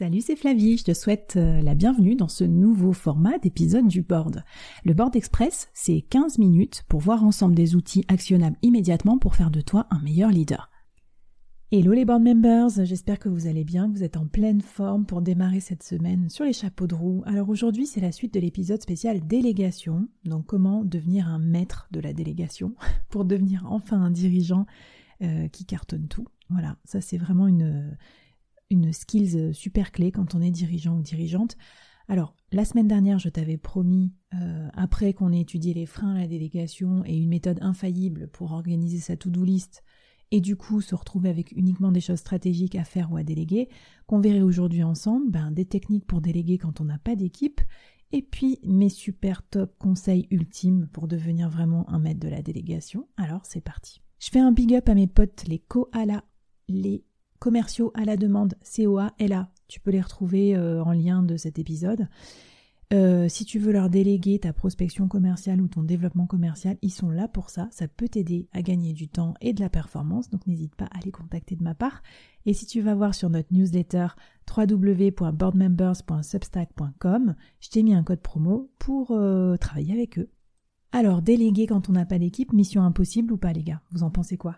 Salut, c'est Flavie, je te souhaite euh, la bienvenue dans ce nouveau format d'épisode du board. Le board express, c'est 15 minutes pour voir ensemble des outils actionnables immédiatement pour faire de toi un meilleur leader. Hello les board members, j'espère que vous allez bien, que vous êtes en pleine forme pour démarrer cette semaine sur les chapeaux de roue. Alors aujourd'hui, c'est la suite de l'épisode spécial délégation, donc comment devenir un maître de la délégation pour devenir enfin un dirigeant euh, qui cartonne tout. Voilà, ça c'est vraiment une une skills euh, super clé quand on est dirigeant ou dirigeante. Alors, la semaine dernière, je t'avais promis, euh, après qu'on ait étudié les freins à la délégation et une méthode infaillible pour organiser sa to-do list, et du coup se retrouver avec uniquement des choses stratégiques à faire ou à déléguer, qu'on verrait aujourd'hui ensemble ben, des techniques pour déléguer quand on n'a pas d'équipe, et puis mes super top conseils ultimes pour devenir vraiment un maître de la délégation. Alors c'est parti. Je fais un big up à mes potes les koalas, les commerciaux à la demande, COA, LA. Tu peux les retrouver euh, en lien de cet épisode. Euh, si tu veux leur déléguer ta prospection commerciale ou ton développement commercial, ils sont là pour ça. Ça peut t'aider à gagner du temps et de la performance, donc n'hésite pas à les contacter de ma part. Et si tu vas voir sur notre newsletter www.boardmembers.substack.com, je t'ai mis un code promo pour euh, travailler avec eux. Alors, déléguer quand on n'a pas d'équipe, mission impossible ou pas les gars? Vous en pensez quoi?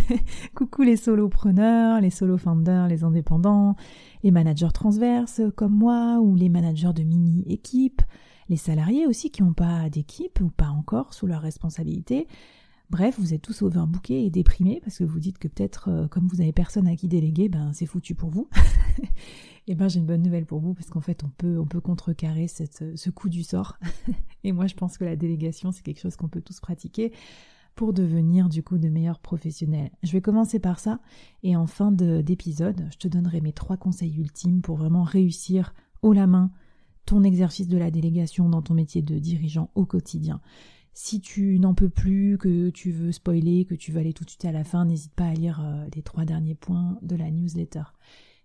Coucou les solopreneurs, les solo-founders, les indépendants, les managers transverses comme moi ou les managers de mini-équipes, les salariés aussi qui n'ont pas d'équipe ou pas encore sous leur responsabilité. Bref, vous êtes tous overbookés et déprimés parce que vous dites que peut-être euh, comme vous avez personne à qui déléguer, ben c'est foutu pour vous. Eh bien, j'ai une bonne nouvelle pour vous parce qu'en fait, on peut, on peut contrecarrer ce coup du sort. et moi, je pense que la délégation, c'est quelque chose qu'on peut tous pratiquer pour devenir du coup de meilleurs professionnels. Je vais commencer par ça et en fin d'épisode, je te donnerai mes trois conseils ultimes pour vraiment réussir haut la main ton exercice de la délégation dans ton métier de dirigeant au quotidien. Si tu n'en peux plus, que tu veux spoiler, que tu veux aller tout de suite à la fin, n'hésite pas à lire euh, les trois derniers points de la newsletter.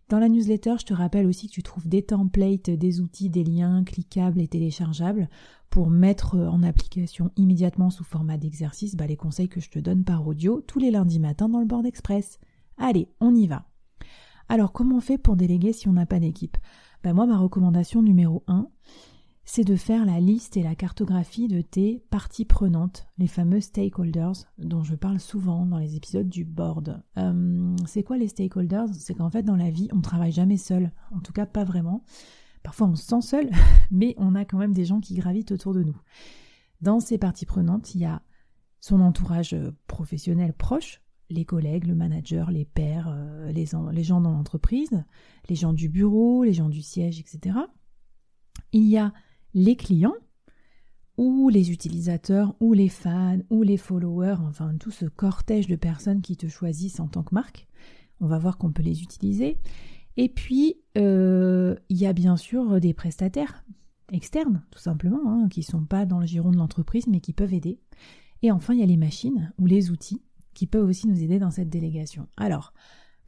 Dans la newsletter, je te rappelle aussi que tu trouves des templates, des outils, des liens cliquables et téléchargeables pour mettre en application immédiatement sous format d'exercice bah, les conseils que je te donne par audio tous les lundis matins dans le board express. Allez, on y va. Alors, comment on fait pour déléguer si on n'a pas d'équipe? Bah, Moi, ma recommandation numéro 1, c'est de faire la liste et la cartographie de tes parties prenantes, les fameux stakeholders dont je parle souvent dans les épisodes du board. Euh, c'est quoi les stakeholders? C'est qu'en fait dans la vie on travaille jamais seul, en tout cas pas vraiment. Parfois on se sent seul, mais on a quand même des gens qui gravitent autour de nous. Dans ces parties prenantes, il y a son entourage professionnel proche, les collègues, le manager, les pairs, euh, les gens dans l'entreprise, les gens du bureau, les gens du siège, etc. Il y a les clients ou les utilisateurs ou les fans ou les followers, enfin tout ce cortège de personnes qui te choisissent en tant que marque. On va voir qu'on peut les utiliser. Et puis, euh, il y a bien sûr des prestataires externes, tout simplement, hein, qui ne sont pas dans le giron de l'entreprise, mais qui peuvent aider. Et enfin, il y a les machines ou les outils qui peuvent aussi nous aider dans cette délégation. Alors,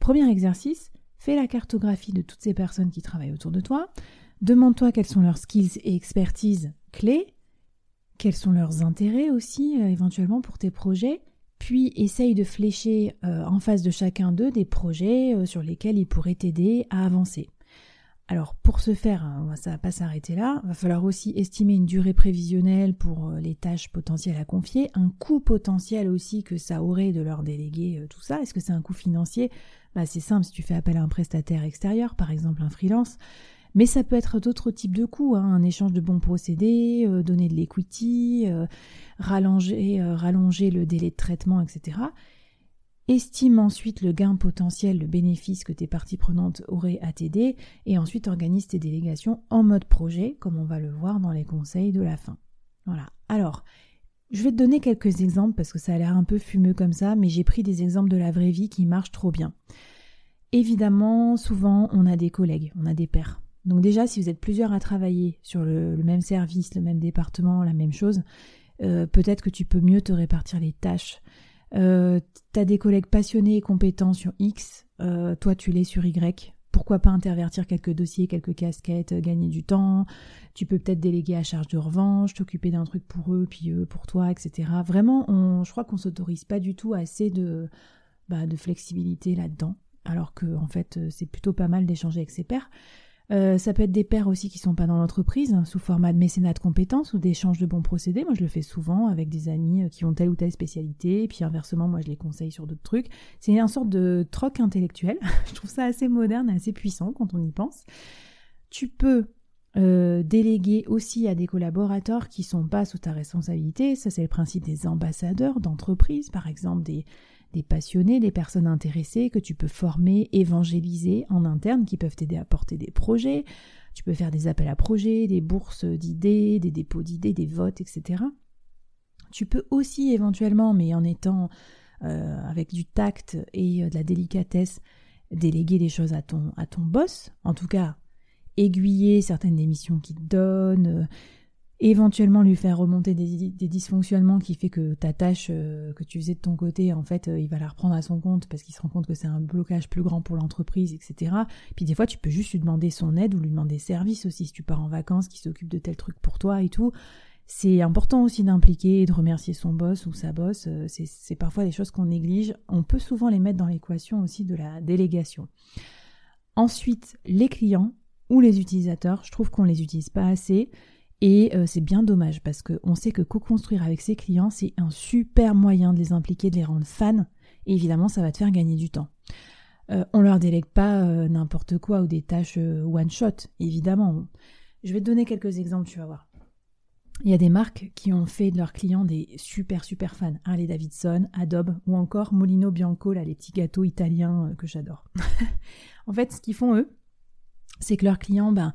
premier exercice, fais la cartographie de toutes ces personnes qui travaillent autour de toi. Demande-toi quels sont leurs skills et expertises clés, quels sont leurs intérêts aussi euh, éventuellement pour tes projets, puis essaye de flécher euh, en face de chacun d'eux des projets euh, sur lesquels ils pourraient t'aider à avancer. Alors pour ce faire, hein, ça ne va pas s'arrêter là, il va falloir aussi estimer une durée prévisionnelle pour les tâches potentielles à confier, un coût potentiel aussi que ça aurait de leur déléguer tout ça. Est-ce que c'est un coût financier? Bah, C'est simple, si tu fais appel à un prestataire extérieur, par exemple un freelance, mais ça peut être d'autres types de coûts, hein, un échange de bons procédés, euh, donner de l'equity, euh, rallonger, euh, rallonger le délai de traitement, etc. Estime ensuite le gain potentiel, le bénéfice que tes parties prenantes auraient à t'aider, et ensuite organise tes délégations en mode projet, comme on va le voir dans les conseils de la fin. Voilà. Alors, je vais te donner quelques exemples parce que ça a l'air un peu fumeux comme ça, mais j'ai pris des exemples de la vraie vie qui marchent trop bien. Évidemment, souvent, on a des collègues, on a des pairs. Donc déjà, si vous êtes plusieurs à travailler sur le, même service, le même département, la même chose, euh, peut-être que tu peux mieux te répartir les tâches. Euh, tu as des collègues passionnés et compétents sur X, euh, toi tu l'es sur Y. Pourquoi pas intervertir quelques dossiers, quelques casquettes, gagner du temps? Tu peux peut-être déléguer à charge de revanche, t'occuper d'un truc pour eux, puis eux pour toi, etc. Vraiment, je crois qu'on s'autorise pas du tout assez de, bah, de flexibilité là-dedans, alors que en fait c'est plutôt pas mal d'échanger avec ses pairs. Euh, ça peut être des pairs aussi qui sont pas dans l'entreprise, hein, sous format de mécénat de compétences ou d'échange de bons procédés. Moi, je le fais souvent avec des amis euh, qui ont telle ou telle spécialité, puis inversement, moi, je les conseille sur d'autres trucs. C'est une sorte de troc intellectuel. je trouve ça assez moderne, assez puissant quand on y pense. Tu peux euh, déléguer aussi à des collaborateurs qui sont pas sous ta responsabilité. Ça, c'est le principe des ambassadeurs d'entreprise, par exemple des des passionnés, des personnes intéressées que tu peux former, évangéliser en interne, qui peuvent t'aider à porter des projets. Tu peux faire des appels à projets, des bourses d'idées, des dépôts d'idées, des votes, etc. Tu peux aussi éventuellement, mais en étant euh, avec du tact et euh, de la délicatesse, déléguer des choses à ton, à ton boss. En tout cas, aiguiller certaines des missions qu'il te donne, euh, éventuellement lui faire remonter des, dysfonctionnements qui fait que ta tâche euh, que tu faisais de ton côté, en fait, euh, il va la reprendre à son compte parce qu'il se rend compte que c'est un blocage plus grand pour l'entreprise, etc. Puis des fois, tu peux juste lui demander son aide ou lui demander service aussi si tu pars en vacances, qui s'occupe de tel truc pour toi et tout. C'est important aussi d'impliquer et de remercier son boss ou sa boss. Euh, c'est parfois des choses qu'on néglige. On peut souvent les mettre dans l'équation aussi de la délégation. Ensuite, les clients ou les utilisateurs, je trouve qu'on les utilise pas assez. Et euh, c'est bien dommage parce qu'on sait que co-construire avec ses clients, c'est un super moyen de les impliquer, de les rendre fans. Et évidemment, ça va te faire gagner du temps. Euh, on leur délègue pas euh, n'importe quoi ou des tâches one shot, évidemment. Je vais te donner quelques exemples, tu vas voir. Il y a des marques qui ont fait de leurs clients des super super fans. Harley Davidson, Adobe ou encore Molino Bianco, là, les petits gâteaux italiens que j'adore. en fait, ce qu'ils font eux, c'est que leurs clients, ben,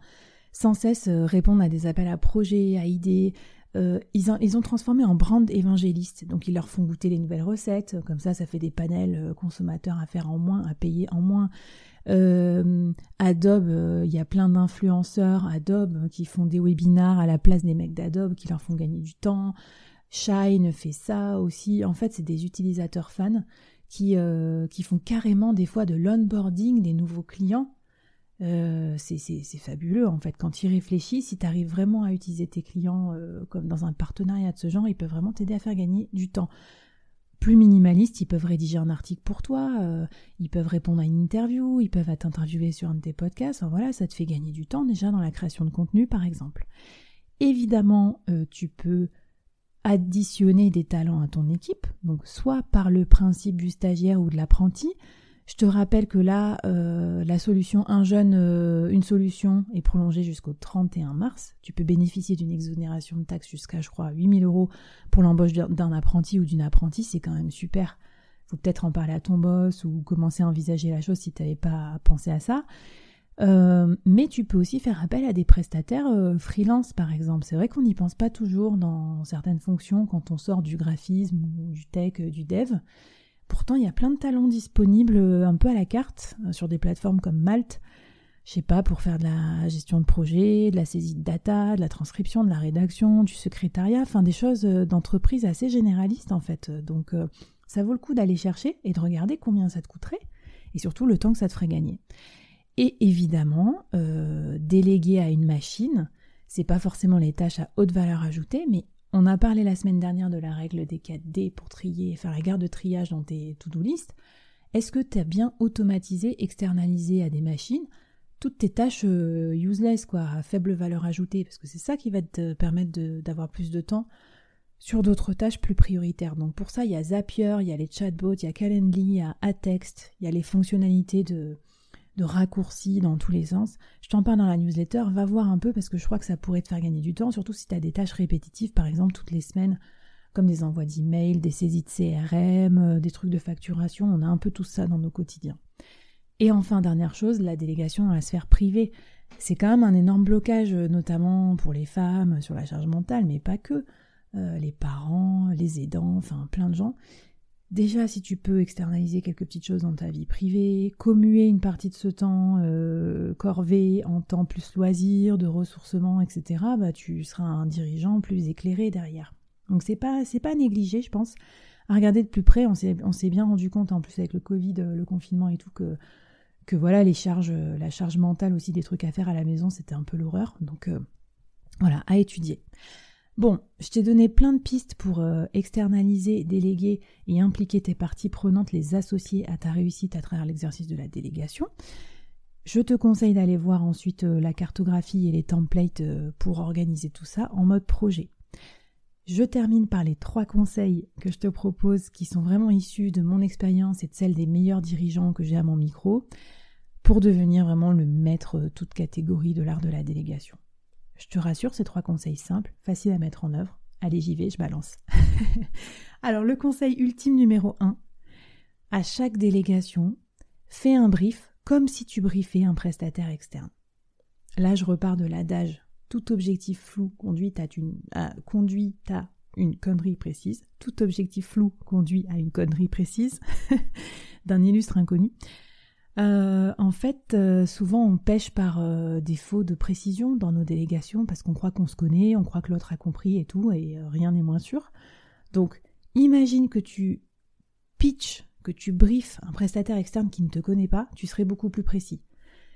sans cesse euh, répondre à des appels à projets, à idées. Euh, ils, ont, transformé en brand évangéliste. Donc ils leur font goûter les nouvelles recettes. Comme ça, ça fait des panels euh, consommateurs à faire en moins, à payer en moins. Adobe, il y a plein d'influenceurs Adobe qui font des webinars à la place des mecs d'Adobe qui leur font gagner du temps. Shine fait ça aussi. En fait, c'est des utilisateurs fans qui, qui font carrément des fois de l'onboarding des nouveaux clients euh, c'est fabuleux en fait. Quand tu y réfléchis, si tu arrives vraiment à utiliser tes clients euh, comme dans un partenariat de ce genre, ils peuvent vraiment t'aider à faire gagner du temps. Plus minimaliste, ils peuvent rédiger un article pour toi, euh, ils peuvent répondre à une interview, ils peuvent t'interviewer sur un de tes podcasts. voilà, ça te fait gagner du temps déjà dans la création de contenu par exemple. Évidemment, tu peux additionner des talents à ton équipe, donc soit par le principe du stagiaire ou de l'apprenti, je te rappelle que là, euh, la solution Un jeune, euh, une solution est prolongée jusqu'au 31 mars. Tu peux bénéficier d'une exonération de taxes jusqu'à, je crois, 8000 euros pour l'embauche d'un apprenti ou d'une apprentie. C'est quand même super. Faut peut-être en parler à ton boss ou commencer à envisager la chose si tu n'avais pas pensé à ça. Euh, mais tu peux aussi faire appel à des prestataires freelance, par exemple. C'est vrai qu'on n'y pense pas toujours dans certaines fonctions quand on sort du graphisme ou du tech, du dev. Pourtant, il y a plein de talents disponibles euh, un peu à la carte euh, sur des plateformes comme Malte. Je sais pas, pour faire de la gestion de projet, de la saisie de data, de la transcription, de la rédaction, du secrétariat, enfin des choses euh, d'entreprise assez généralistes en fait. Donc ça vaut le coup d'aller chercher et de regarder combien ça te coûterait et surtout le temps que ça te ferait gagner. Et évidemment, déléguer à une machine, c'est pas forcément les tâches à haute valeur ajoutée, mais on a parlé la semaine dernière de la règle des 4D pour trier faire la garde de triage dans tes to-do list. Est-ce que tu as bien automatisé, externalisé à des machines toutes tes tâches euh, useless, quoi, à faible valeur ajoutée? Parce que c'est ça qui va te permettre d'avoir plus de temps sur d'autres tâches plus prioritaires. Donc pour ça, il y a Zapier, il y a les chatbots, il y a Calendly, il y a Atext, il y a les fonctionnalités de, de raccourcis dans tous les sens. Je t'en parle dans la newsletter, va voir un peu parce que je crois que ça pourrait te faire gagner du temps, surtout si tu as des tâches répétitives, par exemple toutes les semaines, comme des envois d'emails, des saisies de CRM, euh, des trucs de facturation, on a un peu tout ça dans nos quotidiens. Et enfin, dernière chose, la délégation dans la sphère privée. C'est quand même un énorme blocage, euh, notamment pour les femmes, sur la charge mentale, mais pas que. Euh, les parents, les aidants, enfin plein de gens. Déjà, si tu peux externaliser quelques petites choses dans ta vie privée, commuer une partie de ce temps euh, corvé en temps plus loisir, de ressourcement, etc., bah, tu seras un dirigeant plus éclairé derrière. Donc c'est pas c'est pas négligé, je pense. À regarder de plus près, on s'est bien rendu compte en plus avec le Covid, euh, le confinement et tout que voilà les charges, euh, la charge mentale aussi des trucs à faire à la maison, c'était un peu l'horreur. Donc voilà, à étudier. Bon, je t'ai donné plein de pistes pour euh, externaliser, déléguer et impliquer tes parties prenantes, les associer à ta réussite à travers l'exercice de la délégation. Je te conseille d'aller voir ensuite euh, la cartographie et les templates euh, pour organiser tout ça en mode projet. Je termine par les trois conseils que je te propose qui sont vraiment issus de mon expérience et de celle des meilleurs dirigeants que j'ai à mon micro pour devenir vraiment le maître toute catégorie de l'art de la délégation. Je te rassure, ces trois conseils simples, faciles à mettre en œuvre. Allez, j'y vais, je balance. Alors, le conseil ultime numéro 1, à chaque délégation, fais un brief comme si tu briefais un prestataire externe. Là, je repars de l'adage tout objectif flou conduit à, une, conduit à une connerie précise. Tout objectif flou conduit à une connerie précise d'un illustre inconnu. Euh, en fait, euh, souvent on pêche par euh, défaut de précision dans nos délégations parce qu'on croit qu'on se connaît, on croit que l'autre a compris et tout, et rien n'est moins sûr. Donc, imagine que tu pitches, que tu briefes un prestataire externe qui ne te connaît pas, tu serais beaucoup plus précis.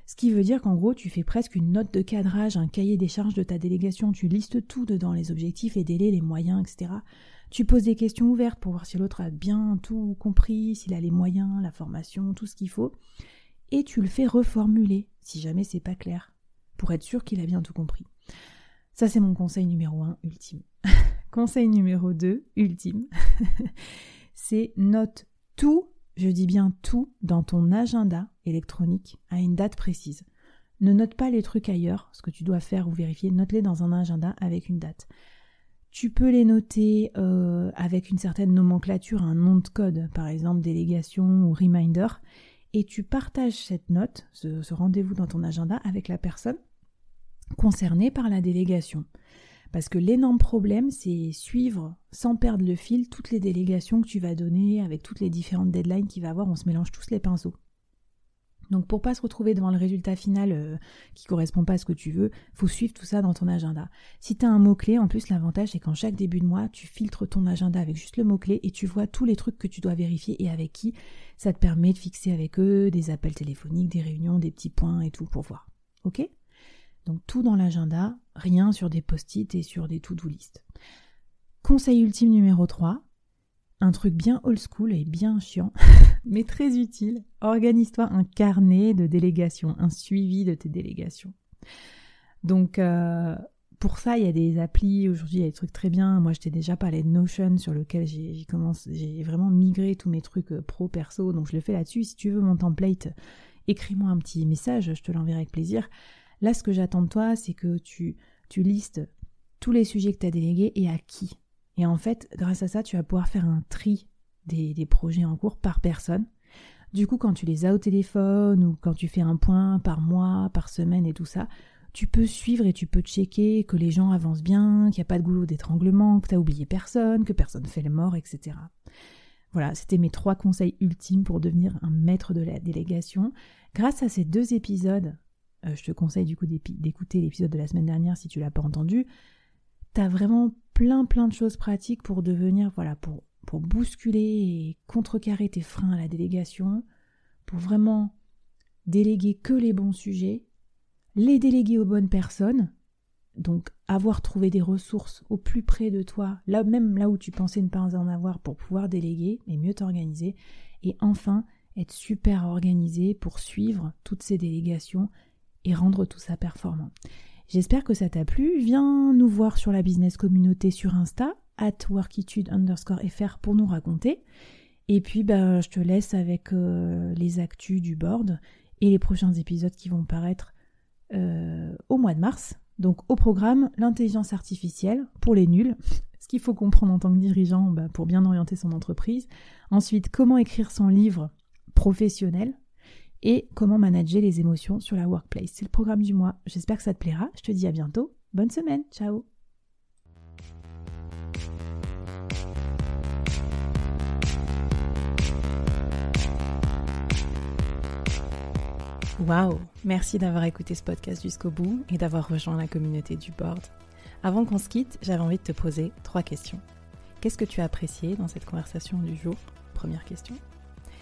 Ce qui veut dire qu'en gros, tu fais presque une note de cadrage, un cahier des charges de ta délégation, tu listes tout dedans, les objectifs, les délais, les moyens, etc. Tu poses des questions ouvertes pour voir si l'autre a bien tout compris, s'il a les moyens, la formation, tout ce qu'il faut. Et tu le fais reformuler, si jamais c'est pas clair, pour être sûr qu'il a bien tout compris. Ça, c'est mon conseil numéro un, ultime. conseil numéro 2, ultime. c'est note tout je dis bien tout dans ton agenda électronique à une date précise. Ne note pas les trucs ailleurs, ce que tu dois faire ou vérifier, note-les dans un agenda avec une date. Tu peux les noter euh, avec une certaine nomenclature, un nom de code, par exemple délégation ou reminder, et tu partages cette note, ce rendez-vous dans ton agenda avec la personne concernée par la délégation. Parce que l'énorme problème, c'est suivre sans perdre le fil toutes les délégations que tu vas donner avec toutes les différentes deadlines qu'il va avoir. On se mélange tous les pinceaux. Donc pour pas se retrouver devant le résultat final euh, qui correspond pas à ce que tu veux, faut suivre tout ça dans ton agenda. Si tu as un mot-clé, en plus l'avantage c'est qu'en chaque début de mois, tu filtres ton agenda avec juste le mot-clé et tu vois tous les trucs que tu dois vérifier et avec qui. Ça te permet de fixer avec eux des appels téléphoniques, des réunions, des petits points et tout pour voir. OK? Donc tout dans l'agenda, rien sur des post-it et sur des to-do list. Conseil ultime numéro 3, un truc bien old school et bien chiant, mais très utile. Organise-toi un carnet de délégation, un suivi de tes délégations. Donc euh, pour ça, il y a des applis, aujourd'hui il y a des trucs très bien. Moi je t'ai déjà parlé de Notion sur lequel j'ai vraiment migré tous mes trucs euh, pro perso, donc je le fais là-dessus. Si tu veux mon template, écris-moi un petit message, je te l'enverrai avec plaisir. Là, ce que j'attends de toi, c'est que tu listes tous les sujets que tu as délégués et à qui. Et en fait, grâce à ça, tu vas pouvoir faire un tri des, projets en cours par personne. Du coup, quand tu les as au téléphone ou quand tu fais un point par mois, par semaine et tout ça, tu peux suivre et tu peux checker que les gens avancent bien, qu'il n'y a pas de goulot d'étranglement, que tu n'as oublié personne, que personne fait le mort, etc. Voilà, c'était mes trois conseils ultimes pour devenir un maître de la délégation. Grâce à ces deux épisodes, euh, je te conseille du coup d'écouter l'épisode de la semaine dernière si tu l'as pas entendu, tu as vraiment plein plein de choses pratiques pour devenir, voilà, pour, bousculer et contrecarrer tes freins à la délégation, pour vraiment déléguer que les bons sujets, les déléguer aux bonnes personnes, donc avoir trouvé des ressources au plus près de toi, là même là où tu pensais ne pas en avoir pour pouvoir déléguer, mais mieux t'organiser, et enfin être super organisé pour suivre toutes ces délégations et rendre tout ça performant. J'espère que ça t'a plu. Viens nous voir sur la business communauté sur Insta, at workitude underscore fr pour nous raconter. Et puis, ben, je te laisse avec euh, les actus du board et les prochains épisodes qui vont paraître euh, au mois de mars. Donc, au programme, l'intelligence artificielle pour les nuls, ce qu'il faut comprendre en tant que dirigeant ben, pour bien orienter son entreprise. Ensuite, comment écrire son livre professionnel et comment manager les émotions sur la workplace. C'est le programme du mois. J'espère que ça te plaira. Je te dis à bientôt. Bonne semaine. Ciao. Waouh Merci d'avoir écouté ce podcast jusqu'au bout et d'avoir rejoint la communauté du board. Avant qu'on se quitte, j'avais envie de te poser trois questions. Qu'est-ce que tu as apprécié dans cette conversation du jour? Première question.